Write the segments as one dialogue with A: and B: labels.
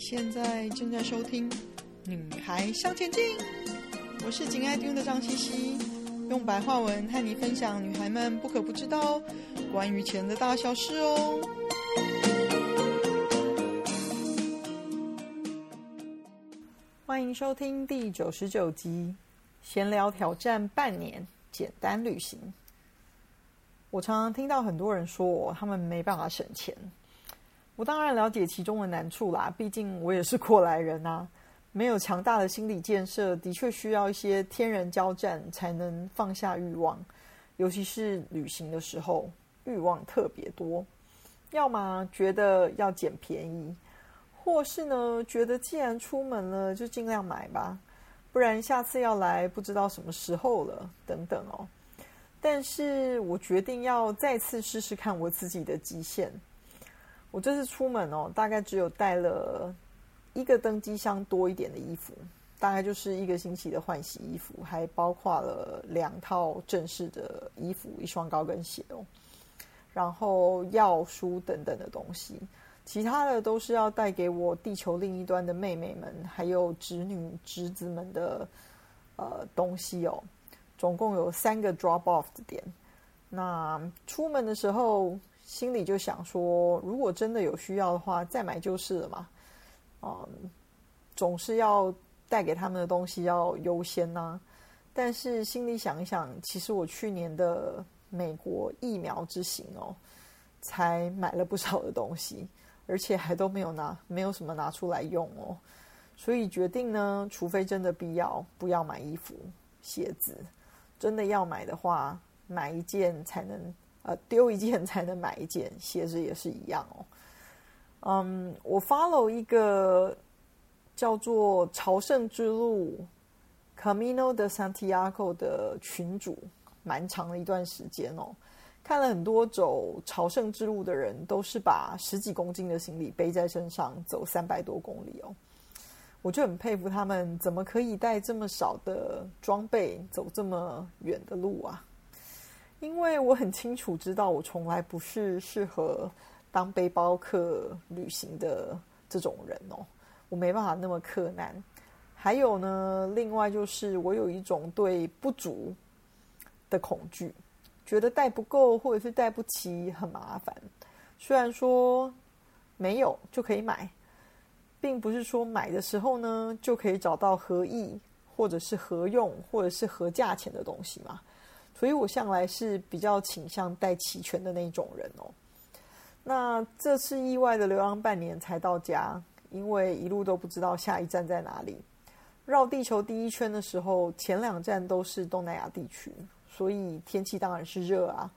A: 现在正在收听《女孩向前进》，我是紧爱听的张茜茜，用白话文和你分享女孩们不可不知道关于钱的大小事哦。欢迎收听第九十九集《闲聊挑战半年简单旅行》。我常常听到很多人说，他们没办法省钱。我当然了解其中的难处啦，毕竟我也是过来人啊。没有强大的心理建设，的确需要一些天人交战才能放下欲望。尤其是旅行的时候，欲望特别多。要么觉得要捡便宜，或是呢觉得既然出门了，就尽量买吧，不然下次要来不知道什么时候了。等等哦。但是我决定要再次试试看我自己的极限。我这次出门哦，大概只有带了一个登机箱多一点的衣服，大概就是一个星期的换洗衣服，还包括了两套正式的衣服、一双高跟鞋哦，然后药书等等的东西，其他的都是要带给我地球另一端的妹妹们，还有侄女侄子们的呃东西哦，总共有三个 drop off 的点。那出门的时候。心里就想说，如果真的有需要的话，再买就是了嘛。嗯，总是要带给他们的东西要优先呐、啊。但是心里想一想，其实我去年的美国疫苗之行哦，才买了不少的东西，而且还都没有拿，没有什么拿出来用哦。所以决定呢，除非真的必要，不要买衣服、鞋子。真的要买的话，买一件才能。呃，丢一件才能买一件，鞋子也是一样哦。嗯，我 follow 一个叫做朝圣之路 （Camino de Santiago） 的群主，蛮长的一段时间哦。看了很多走朝圣之路的人，都是把十几公斤的行李背在身上，走三百多公里哦。我就很佩服他们，怎么可以带这么少的装备，走这么远的路啊？因为我很清楚知道，我从来不是适合当背包客旅行的这种人哦，我没办法那么克难。还有呢，另外就是我有一种对不足的恐惧，觉得带不够或者是带不齐很麻烦。虽然说没有就可以买，并不是说买的时候呢就可以找到合意或者是合用或者是合价钱的东西嘛。所以我向来是比较倾向带齐全的那种人哦。那这次意外的流浪半年才到家，因为一路都不知道下一站在哪里。绕地球第一圈的时候，前两站都是东南亚地区，所以天气当然是热啊。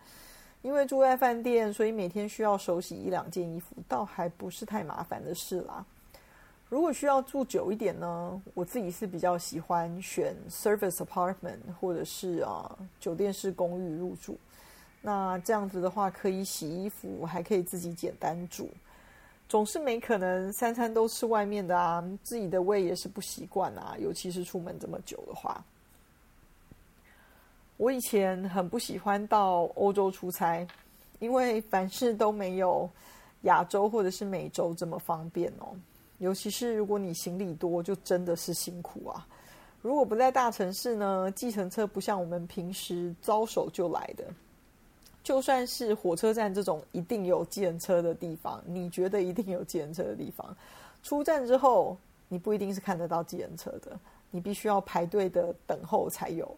A: 因为住在饭店，所以每天需要手洗一两件衣服，倒还不是太麻烦的事啦。如果需要住久一点呢，我自己是比较喜欢选 service apartment 或者是啊酒店式公寓入住。那这样子的话，可以洗衣服，还可以自己简单煮。总是没可能三餐都吃外面的啊，自己的胃也是不习惯啊，尤其是出门这么久的话。我以前很不喜欢到欧洲出差，因为凡事都没有亚洲或者是美洲这么方便哦。尤其是如果你行李多，就真的是辛苦啊。如果不在大城市呢，计程车不像我们平时招手就来的。就算是火车站这种一定有计程车的地方，你觉得一定有计程车的地方，出站之后你不一定是看得到计程车的，你必须要排队的等候才有。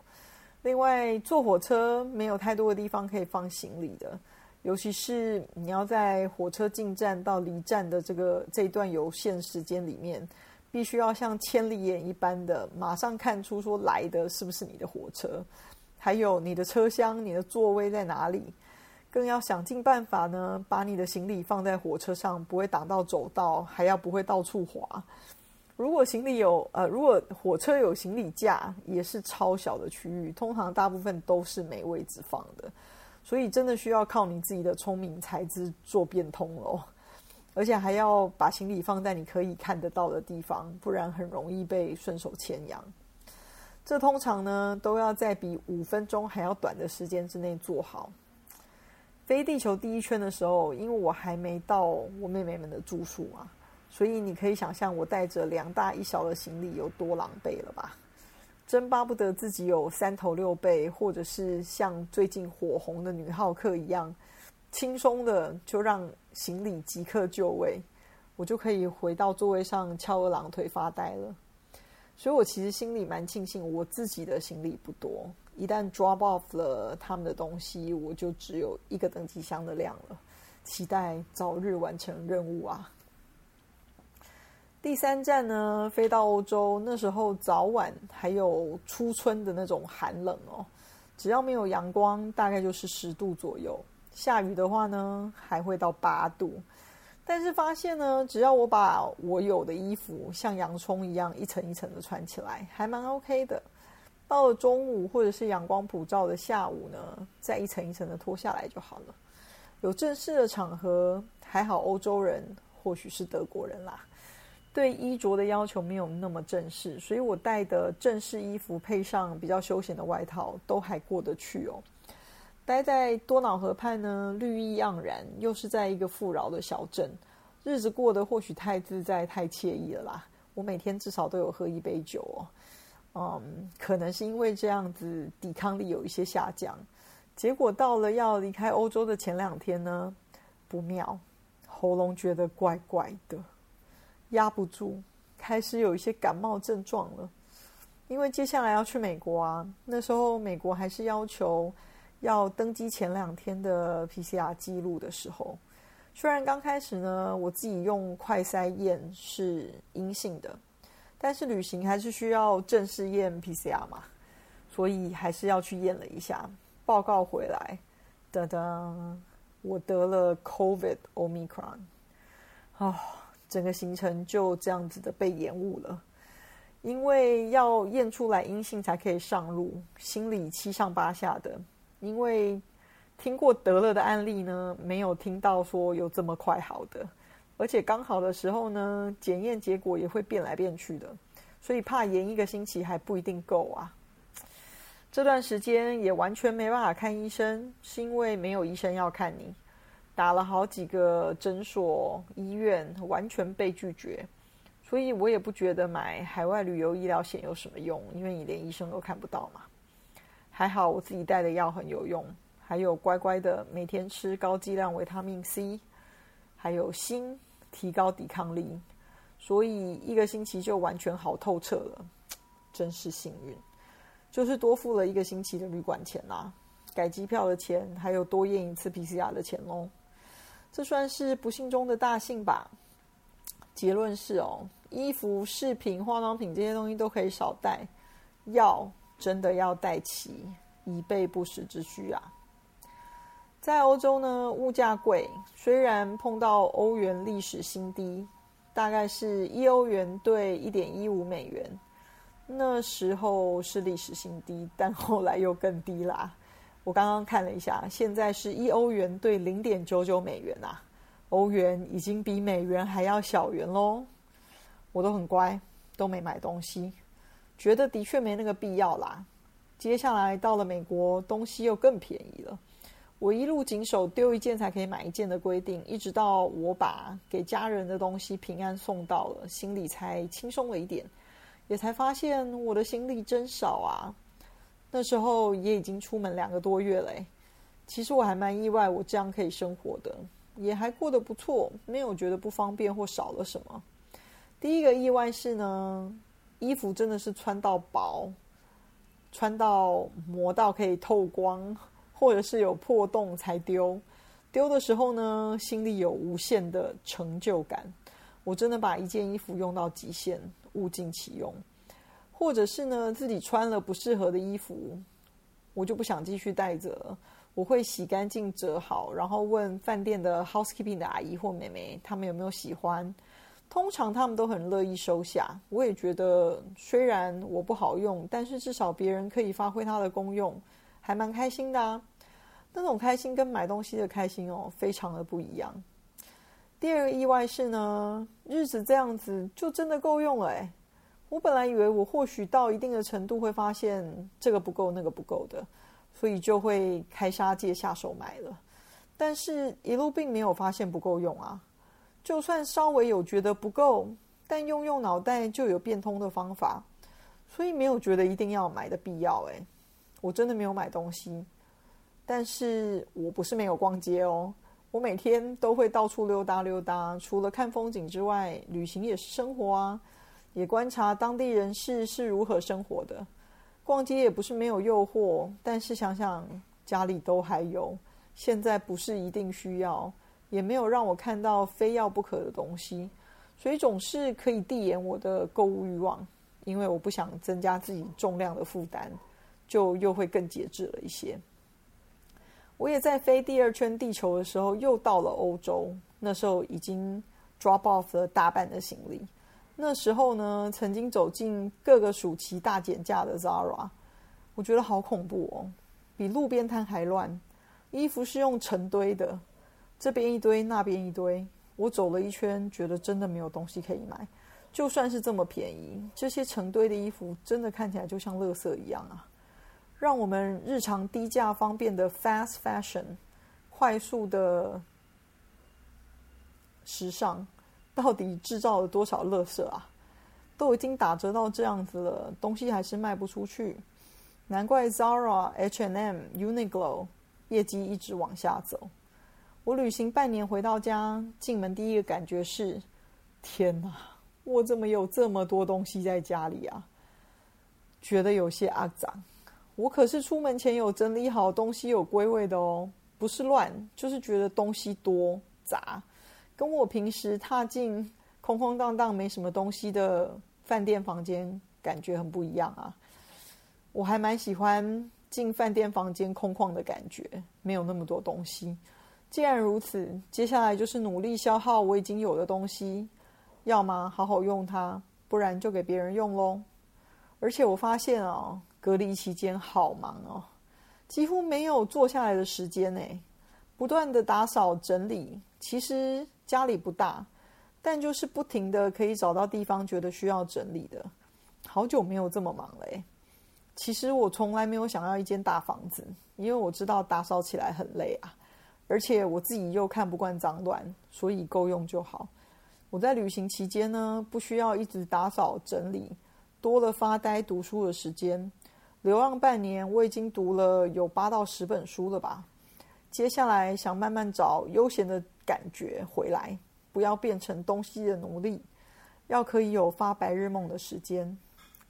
A: 另外，坐火车没有太多的地方可以放行李的。尤其是你要在火车进站到离站的这个这一段有限时间里面，必须要像千里眼一般的马上看出说来的是不是你的火车，还有你的车厢、你的座位在哪里，更要想尽办法呢，把你的行李放在火车上，不会挡到走道，还要不会到处滑。如果行李有呃，如果火车有行李架，也是超小的区域，通常大部分都是没位置放的。所以真的需要靠你自己的聪明才智做变通哦，而且还要把行李放在你可以看得到的地方，不然很容易被顺手牵羊。这通常呢都要在比五分钟还要短的时间之内做好。飞地球第一圈的时候，因为我还没到我妹妹们的住宿啊，所以你可以想象我带着两大一小的行李有多狼狈了吧？真巴不得自己有三头六臂，或者是像最近火红的女浩克一样，轻松的就让行李即刻就位，我就可以回到座位上翘二郎腿发呆了。所以我其实心里蛮庆幸，我自己的行李不多，一旦 drop off 了他们的东西，我就只有一个登机箱的量了。期待早日完成任务啊！第三站呢，飞到欧洲，那时候早晚还有初春的那种寒冷哦。只要没有阳光，大概就是十度左右；下雨的话呢，还会到八度。但是发现呢，只要我把我有的衣服像洋葱一样一层一层的穿起来，还蛮 OK 的。到了中午或者是阳光普照的下午呢，再一层一层的脱下来就好了。有正式的场合，还好欧洲人或许是德国人啦。对衣着的要求没有那么正式，所以我带的正式衣服配上比较休闲的外套，都还过得去哦。待在多瑙河畔呢，绿意盎然，又是在一个富饶的小镇，日子过得或许太自在、太惬意了啦。我每天至少都有喝一杯酒哦，嗯，可能是因为这样子抵抗力有一些下降。结果到了要离开欧洲的前两天呢，不妙，喉咙觉得怪怪的。压不住，开始有一些感冒症状了。因为接下来要去美国啊，那时候美国还是要求要登机前两天的 PCR 记录的时候。虽然刚开始呢，我自己用快筛验是阴性的，但是旅行还是需要正式验 PCR 嘛，所以还是要去验了一下。报告回来，噔噔，我得了 COVID Omicron。哦。整个行程就这样子的被延误了，因为要验出来阴性才可以上路，心里七上八下的。因为听过得了的案例呢，没有听到说有这么快好的，而且刚好的时候呢，检验结果也会变来变去的，所以怕延一个星期还不一定够啊。这段时间也完全没办法看医生，是因为没有医生要看你。打了好几个诊所、医院，完全被拒绝，所以我也不觉得买海外旅游医疗险有什么用，因为你连医生都看不到嘛。还好我自己带的药很有用，还有乖乖的每天吃高剂量维他命 C，还有锌提高抵抗力，所以一个星期就完全好透彻了，真是幸运。就是多付了一个星期的旅馆钱啦，改机票的钱，还有多验一次 PCR 的钱哦。这算是不幸中的大幸吧。结论是哦，衣服、饰品、化妆品这些东西都可以少带，药真的要带齐，以备不时之需啊。在欧洲呢，物价贵，虽然碰到欧元历史新低，大概是一欧元兑一点一五美元，那时候是历史新低，但后来又更低啦。我刚刚看了一下，现在是一欧元兑零点九九美元啊，欧元已经比美元还要小元喽。我都很乖，都没买东西，觉得的确没那个必要啦。接下来到了美国，东西又更便宜了。我一路谨守丢一件才可以买一件的规定，一直到我把给家人的东西平安送到了，心里才轻松了一点，也才发现我的行李真少啊。那时候也已经出门两个多月了，其实我还蛮意外，我这样可以生活的，也还过得不错，没有觉得不方便或少了什么。第一个意外是呢，衣服真的是穿到薄，穿到磨到可以透光，或者是有破洞才丢。丢的时候呢，心里有无限的成就感，我真的把一件衣服用到极限，物尽其用。或者是呢，自己穿了不适合的衣服，我就不想继续带着了。我会洗干净、折好，然后问饭店的 housekeeping 的阿姨或妹妹，他们有没有喜欢。通常他们都很乐意收下。我也觉得，虽然我不好用，但是至少别人可以发挥它的功用，还蛮开心的啊。那种开心跟买东西的开心哦，非常的不一样。第二个意外是呢，日子这样子就真的够用了诶。我本来以为我或许到一定的程度会发现这个不够那个不够的，所以就会开杀戒下手买了。但是，一路并没有发现不够用啊。就算稍微有觉得不够，但用用脑袋就有变通的方法，所以没有觉得一定要买的必要。诶，我真的没有买东西，但是我不是没有逛街哦，我每天都会到处溜达溜达，除了看风景之外，旅行也是生活啊，也观察当地人士是如何生活的。逛街也不是没有诱惑，但是想想家里都还有，现在不是一定需要。也没有让我看到非要不可的东西，所以总是可以递延我的购物欲望，因为我不想增加自己重量的负担，就又会更节制了一些。我也在飞第二圈地球的时候，又到了欧洲，那时候已经 drop off 了大半的行李。那时候呢，曾经走进各个暑期大减价的 Zara，我觉得好恐怖哦，比路边摊还乱，衣服是用成堆的。这边一堆，那边一堆，我走了一圈，觉得真的没有东西可以买。就算是这么便宜，这些成堆的衣服真的看起来就像垃圾一样啊！让我们日常低价方便的 fast fashion，快速的时尚，到底制造了多少垃圾啊？都已经打折到这样子了，东西还是卖不出去，难怪 Zara、H&M、Uniqlo 业绩一直往下走。我旅行半年回到家，进门第一个感觉是：天哪，我怎么有这么多东西在家里啊？觉得有些肮脏。我可是出门前有整理好东西，有归位的哦，不是乱，就是觉得东西多杂，跟我平时踏进空空荡荡没什么东西的饭店房间感觉很不一样啊。我还蛮喜欢进饭店房间空旷的感觉，没有那么多东西。既然如此，接下来就是努力消耗我已经有的东西，要么好好用它，不然就给别人用喽。而且我发现哦，隔离期间好忙哦，几乎没有坐下来的时间呢，不断的打扫整理。其实家里不大，但就是不停的可以找到地方觉得需要整理的。好久没有这么忙了。其实我从来没有想要一间大房子，因为我知道打扫起来很累啊。而且我自己又看不惯脏乱，所以够用就好。我在旅行期间呢，不需要一直打扫整理，多了发呆读书的时间。流浪半年，我已经读了有八到十本书了吧。接下来想慢慢找悠闲的感觉回来，不要变成东西的奴隶，要可以有发白日梦的时间，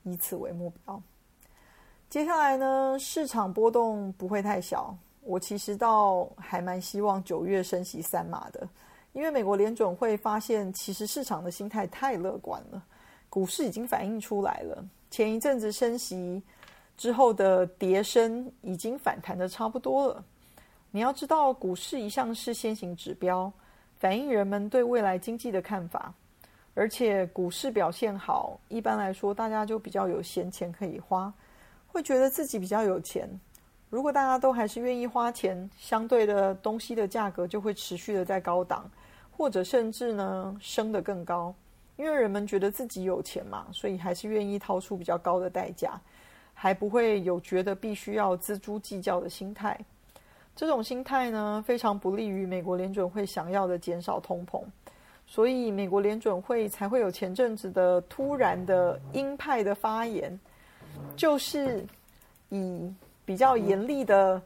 A: 以此为目标。接下来呢，市场波动不会太小。我其实倒还蛮希望九月升息三码的，因为美国联准会发现，其实市场的心态太乐观了，股市已经反映出来了。前一阵子升息之后的跌升已经反弹的差不多了。你要知道，股市一向是先行指标，反映人们对未来经济的看法，而且股市表现好，一般来说大家就比较有闲钱可以花，会觉得自己比较有钱。如果大家都还是愿意花钱，相对的东西的价格就会持续的在高档，或者甚至呢升得更高，因为人们觉得自己有钱嘛，所以还是愿意掏出比较高的代价，还不会有觉得必须要锱铢计较的心态。这种心态呢，非常不利于美国联准会想要的减少通膨，所以美国联准会才会有前阵子的突然的鹰派的发言，就是以。比较严厉的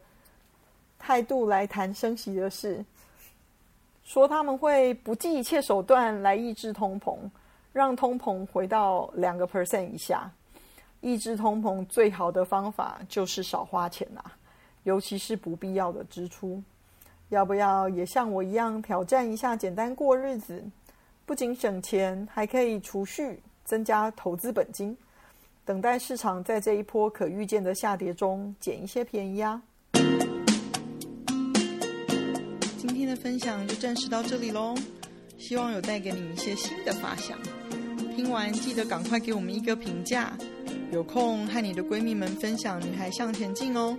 A: 态度来谈升息的事，说他们会不计一切手段来抑制通膨，让通膨回到两个 percent 以下。抑制通膨最好的方法就是少花钱啊，尤其是不必要的支出。要不要也像我一样挑战一下简单过日子？不仅省钱，还可以储蓄，增加投资本金。等待市场在这一波可预见的下跌中捡一些便宜啊！今天的分享就暂时到这里喽，希望有带给你一些新的发想。听完记得赶快给我们一个评价，有空和你的闺蜜们分享《女孩向前进》哦。